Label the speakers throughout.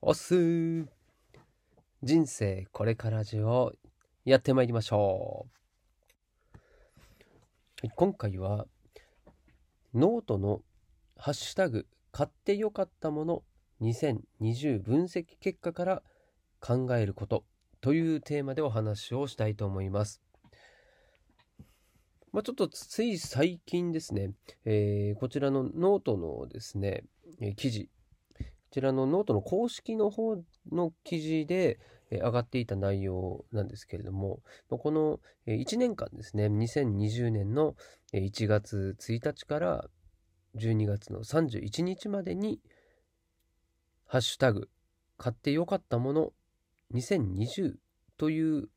Speaker 1: おっす人生これからラジオやってまいりましょう。今回はノートのハッシュタグ買ってよかったもの2020分析結果から考えることというテーマでお話をしたいと思います。まあ、ちょっとつい最近ですね、えーこちらのノートのですね、え記事、ちらのノートの公式の方の記事で、上がっていた内容なんですけれども、このえ1年間ですね、2020年の1月1日から12月の31日までに、ハッシュタグ、買ってよかったもの2020という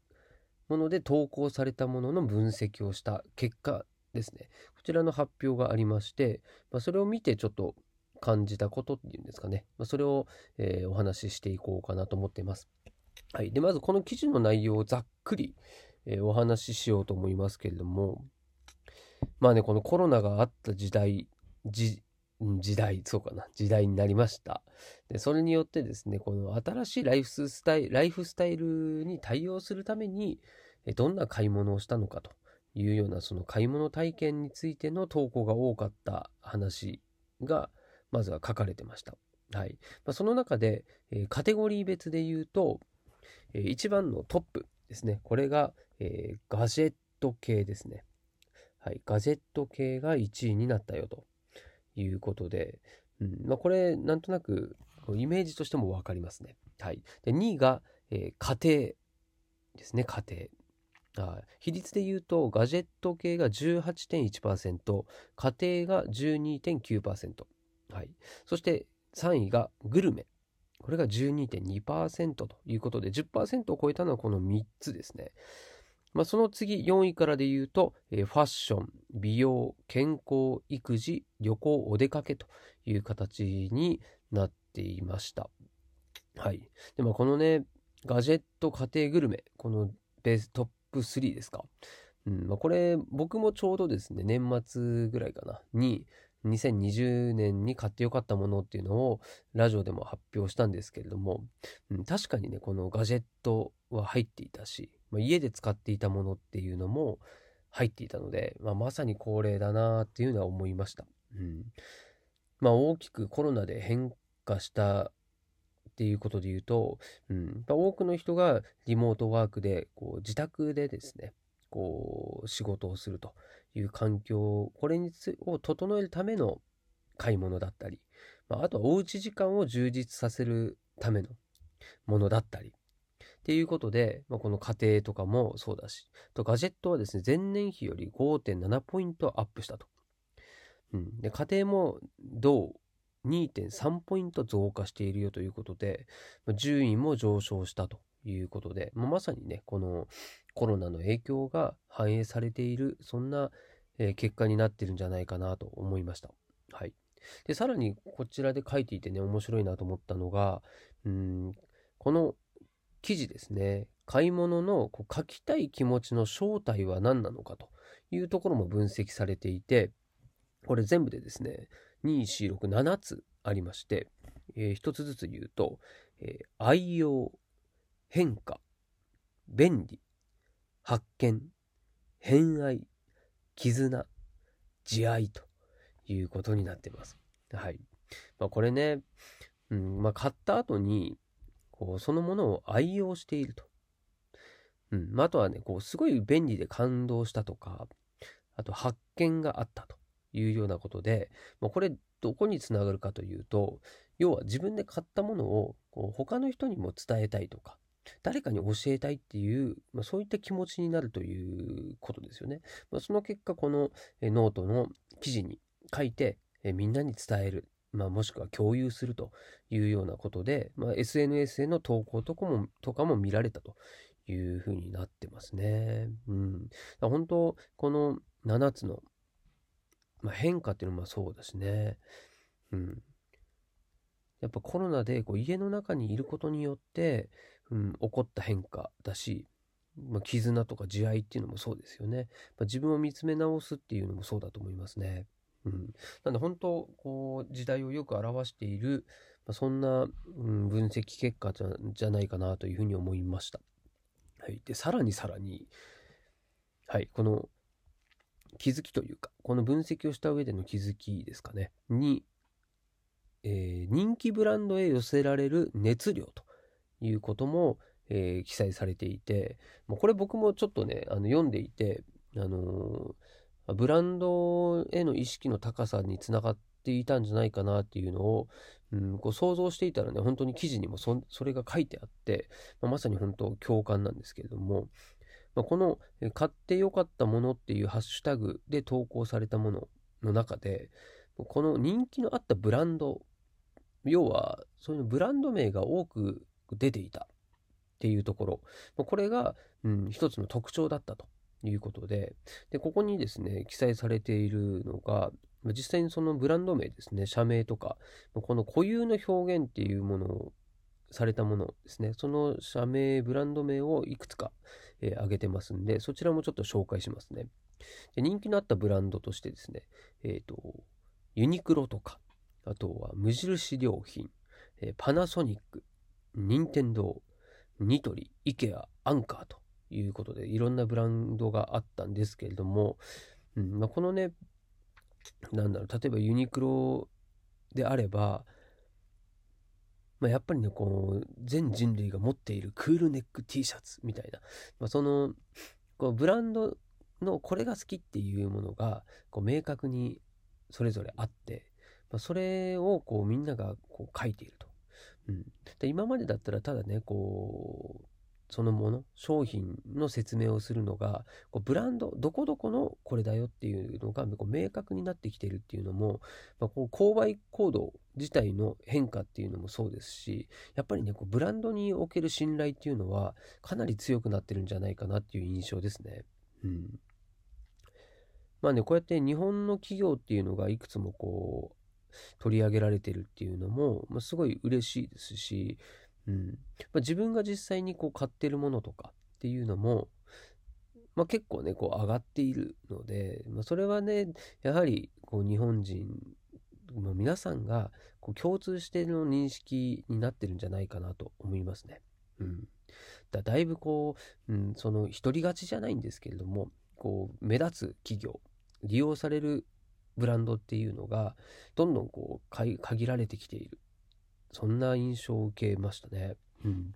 Speaker 1: もので投稿されたものの分析をした結果ですね。こちらの発表がありまして、それを見てちょっと感じたことっていうんですかね。まあ、それを、えーお話ししていこうかなと思っています。はい。で、まずこの記事の内容をざっくり、えーお話ししようと思いますけれども、まあね、このコロナがあった時代、時代、そうかな、時代になりました。で、それによってですね、この新しいライフスタイ、ライフスタイルに対応するために、どんな買い物をしたのかというような、その買い物体験についての投稿が多かった話が、まずは書かれてました。はい。まあ、その中で、えーカテゴリー別で言うと、えー一番のトップですね。これが、えーガジェット系ですね。はい。ガジェット系が1位になったよということで、うん。まあ、これ、なんとなく、イメージとしてもわかりますね。はい。で、2位が、え家庭ですね、家庭。あ比率で言うと、ガジェット系が18.1%、家庭が12.9%。はい。そして3位がグルメ。これが12.2%ということで、10%を超えたのはこの3つですね。まあ、その次、4位からで言うと、えーファッション、美容、健康、育児、旅行、お出かけという形になっていました。はい。で、まあ、このね、ガジェット、家庭グルメ、このベストップ3ですか。うん、まあ、これ、僕もちょうどですね、年末ぐらいかな、に、2020年に買ってよかったものっていうのをラジオでも発表したんですけれども、うん、確かにね、このガジェットは入っていたし、まあ、家で使っていたものっていうのも入っていたので、まあ、まさに恒例だなっていうのは思いました。うん。まあ、大きくコロナで変化したっていうことで言うと、うん、多くの人がリモートワークでこう自宅でですねこう仕事をするという環境これにつを整えるための買い物だったり、まあ、あとはおうち時間を充実させるためのものだったりっていうことで、まあ、この家庭とかもそうだしとガジェットはですね前年比より5.7ポイントアップしたと。うん、で家庭も銅2.3ポイント増加しているよということで、順位も上昇したということで、まあまさにね、このコロナの影響が反映されている、そんな、え結果になってるんじゃないかなと思いました。はい。で、さらにこちらで書いていてね、面白いなと思ったのが、うん、この記事ですね、買い物のこう書きたい気持ちの正体は何なのかというところも分析されていて、これ全部でですね、2、4、6、7つありまして、えー一つずつ言うと、えー愛用、変化、便利、発見、偏愛、絆、慈愛ということになっています。はい。まあ、これね、うん、まあ、買った後に、こう、そのものを愛用していると。うん。まあ、あとはね、こう、すごい便利で感動したとか、あと発見があったというようなことで、まあ、これどこにつながるかというと、要は自分で買ったものをこう他の人にも伝えたいとか、誰かに教えたいっていう、まあ、そういった気持ちになるということですよね。まあ、その結果、このノートの記事に書いてみんなに伝える、まあ、もしくは共有するというようなことで、まあ、SNS への投稿とかもとかも見られたというふうになってますね。うん。本当、この7つの、まあ、変化っていうのもそうだしね。うん。やっぱコロナでこう家の中にいることによって、うん、起こった変化だし、まあ、絆とか慈愛っていうのもそうですよね。まあ、自分を見つめ直すっていうのもそうだと思いますね。うん。なんで本当、こう、時代をよく表している、ま、そんな、うん、分析結果じゃじゃないかなというふうに思いました。はい。で、さらにさらに、はい、この気づきというか、この分析をした上での気づきですかね、に、えー、人気ブランドへ寄せられる熱量ということも、えー、記載されていて、もうこれ僕もちょっとね、あの読んでいて、あのー、ブランドへの意識の高さにつながっていたんじゃないかなっていうのを、うん、こう想像していたらね、本当に記事にもそそれが書いてあって、まあ、まさに本当共感なんですけれども、まあ、この買ってよかったものっていうハッシュタグで投稿されたものの中で、この人気のあったブランド、要はそういうブランド名が多く出ていた。っていうところ、これが、うん、一つの特徴だったということで、で、ここにですね、記載されているのが、実際にそのブランド名ですね、社名とか、この固有の表現っていうものをされたものですね、その社名、ブランド名をいくつか、えー、挙げてますんで、そちらもちょっと紹介しますね。で人気のあったブランドとしてですね、えっ、ー、と、ユニクロとか、あとは無印良品、えー、パナソニック、任天堂、ニトリ、イケア、アンカーということで、いろんなブランドがあったんですけれども、うんまあ、このね、なんだろう、例えばユニクロであれば、まあ、やっぱりね、こう、全人類が持っているクールネック T シャツみたいな、まあ、その、こうブランドのこれが好きっていうものが、こう明確にそれぞれあって、まあ、それをこうみんながこう書いていると。うん、で今までだったらただね、こう、そのもの、商品の説明をするのが、こうブランド、どこどこのこれだよっていうのがこう明確になってきてるっていうのも、まあ、こう購買行動自体の変化っていうのもそうですし、やっぱりね、こうブランドにおける信頼っていうのはかなり強くなってるんじゃないかなっていう印象ですね。うん。まあね、こうやって日本の企業っていうのがいくつもこう、取り上げられてるっていうのも、まあ、すごい嬉しいですし、うんまあ、自分が実際にこう買ってるものとかっていうのも、まあ、結構ねこう上がっているので、まあ、それはねやはりこう日本人の皆さんがこう共通しての認識になってるんじゃないかなと思いますね。うん、だだいぶこう、うん、その独り勝ちじゃないんですけれどもこう目立つ企業利用されるブランドっていうのがどんどんこう限られてきているそんな印象を受けましたね。うん。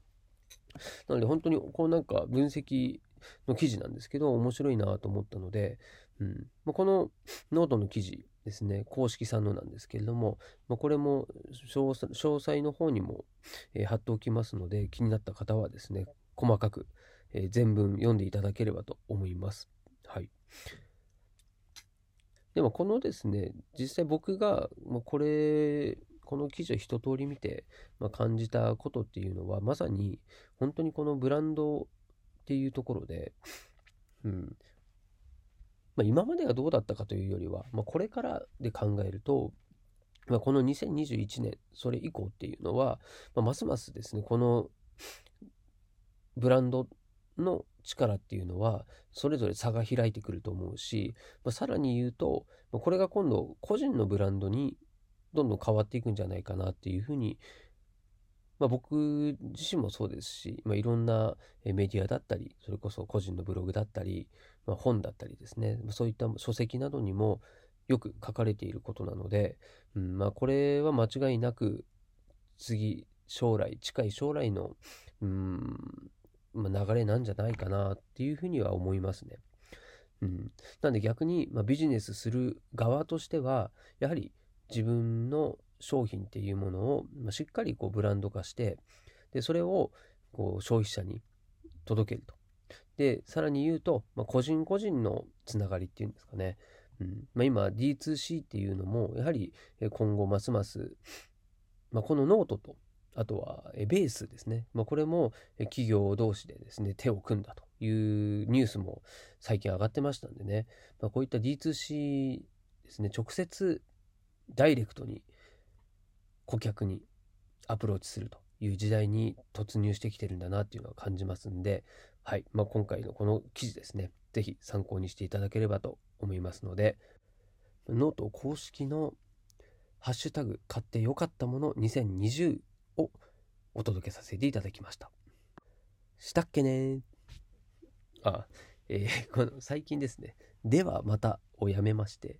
Speaker 1: なので本当にこうなんか分析の記事なんですけど面白いなと思ったので、うんまあ、このノートの記事ですね公式さんのなんですけれども、まあ、これも詳細の方にも、えー、貼っておきますので気になった方はですね細かく、えー、全文読んでいただければと思います。はい。でもこのですね実際僕が、まあ、これこの記事を一通り見て、まあ、感じたことっていうのは、まさに本当にこのブランドっていうところで、うん。まあ、今までがどうだったかというよりは、まあ、これからで考えると、まあ、この2021年、それ以降っていうのは、ま、ますますですね、このブランドの力っていうのは、それぞれ差が開いてくると思うし、まあ、さらに言うと、これが今度、個人のブランドにどんどん変わっていくんじゃないかなっていうふうに、まあ、僕自身もそうですし、まあ、いろんなメディアだったりそれこそ個人のブログだったり、まあ、本だったりですねそういった書籍などにもよく書かれていることなので、うんまあ、これは間違いなく次将来近い将来の、うんま、流れなんじゃないかなっていうふうには思いますね。うん、なんで逆に、まあ、ビジネスする側としてはやはり自分の商品っていうものを、ましっかりこうブランド化してでそれをこう消費者に届けると。でさらに言うと、まあ、個人個人のつながりっていうんですかね、うんまあ、今 D2C っていうのもやはり今後ますます、まあ、このノートとあとはベースですね、まあ、これも企業同士でですね手を組んだというニュースも最近上がってましたんでね、まあ、こういった D2C ですね直接ダイレクトに顧客にアプローチするという時代に突入してきてるんだなっていうのは感じますんで、はい。まあ、今回のこの記事ですね、是非参考にしていただければと思いますので、ノート公式のハッシュタグ買ってよかったもの2020をお届けさせていただきました。したっけねあ、えー、この最近ですね、ではまたをやめまして、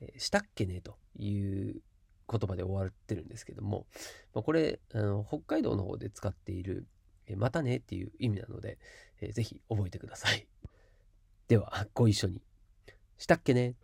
Speaker 1: えー、したっけねという言葉で終わってるんですけども、まあ、これあの北海道の方で使っている、えー、またねっていう意味なので、えー、ぜひ覚えてください。では、ご一緒に。したっけね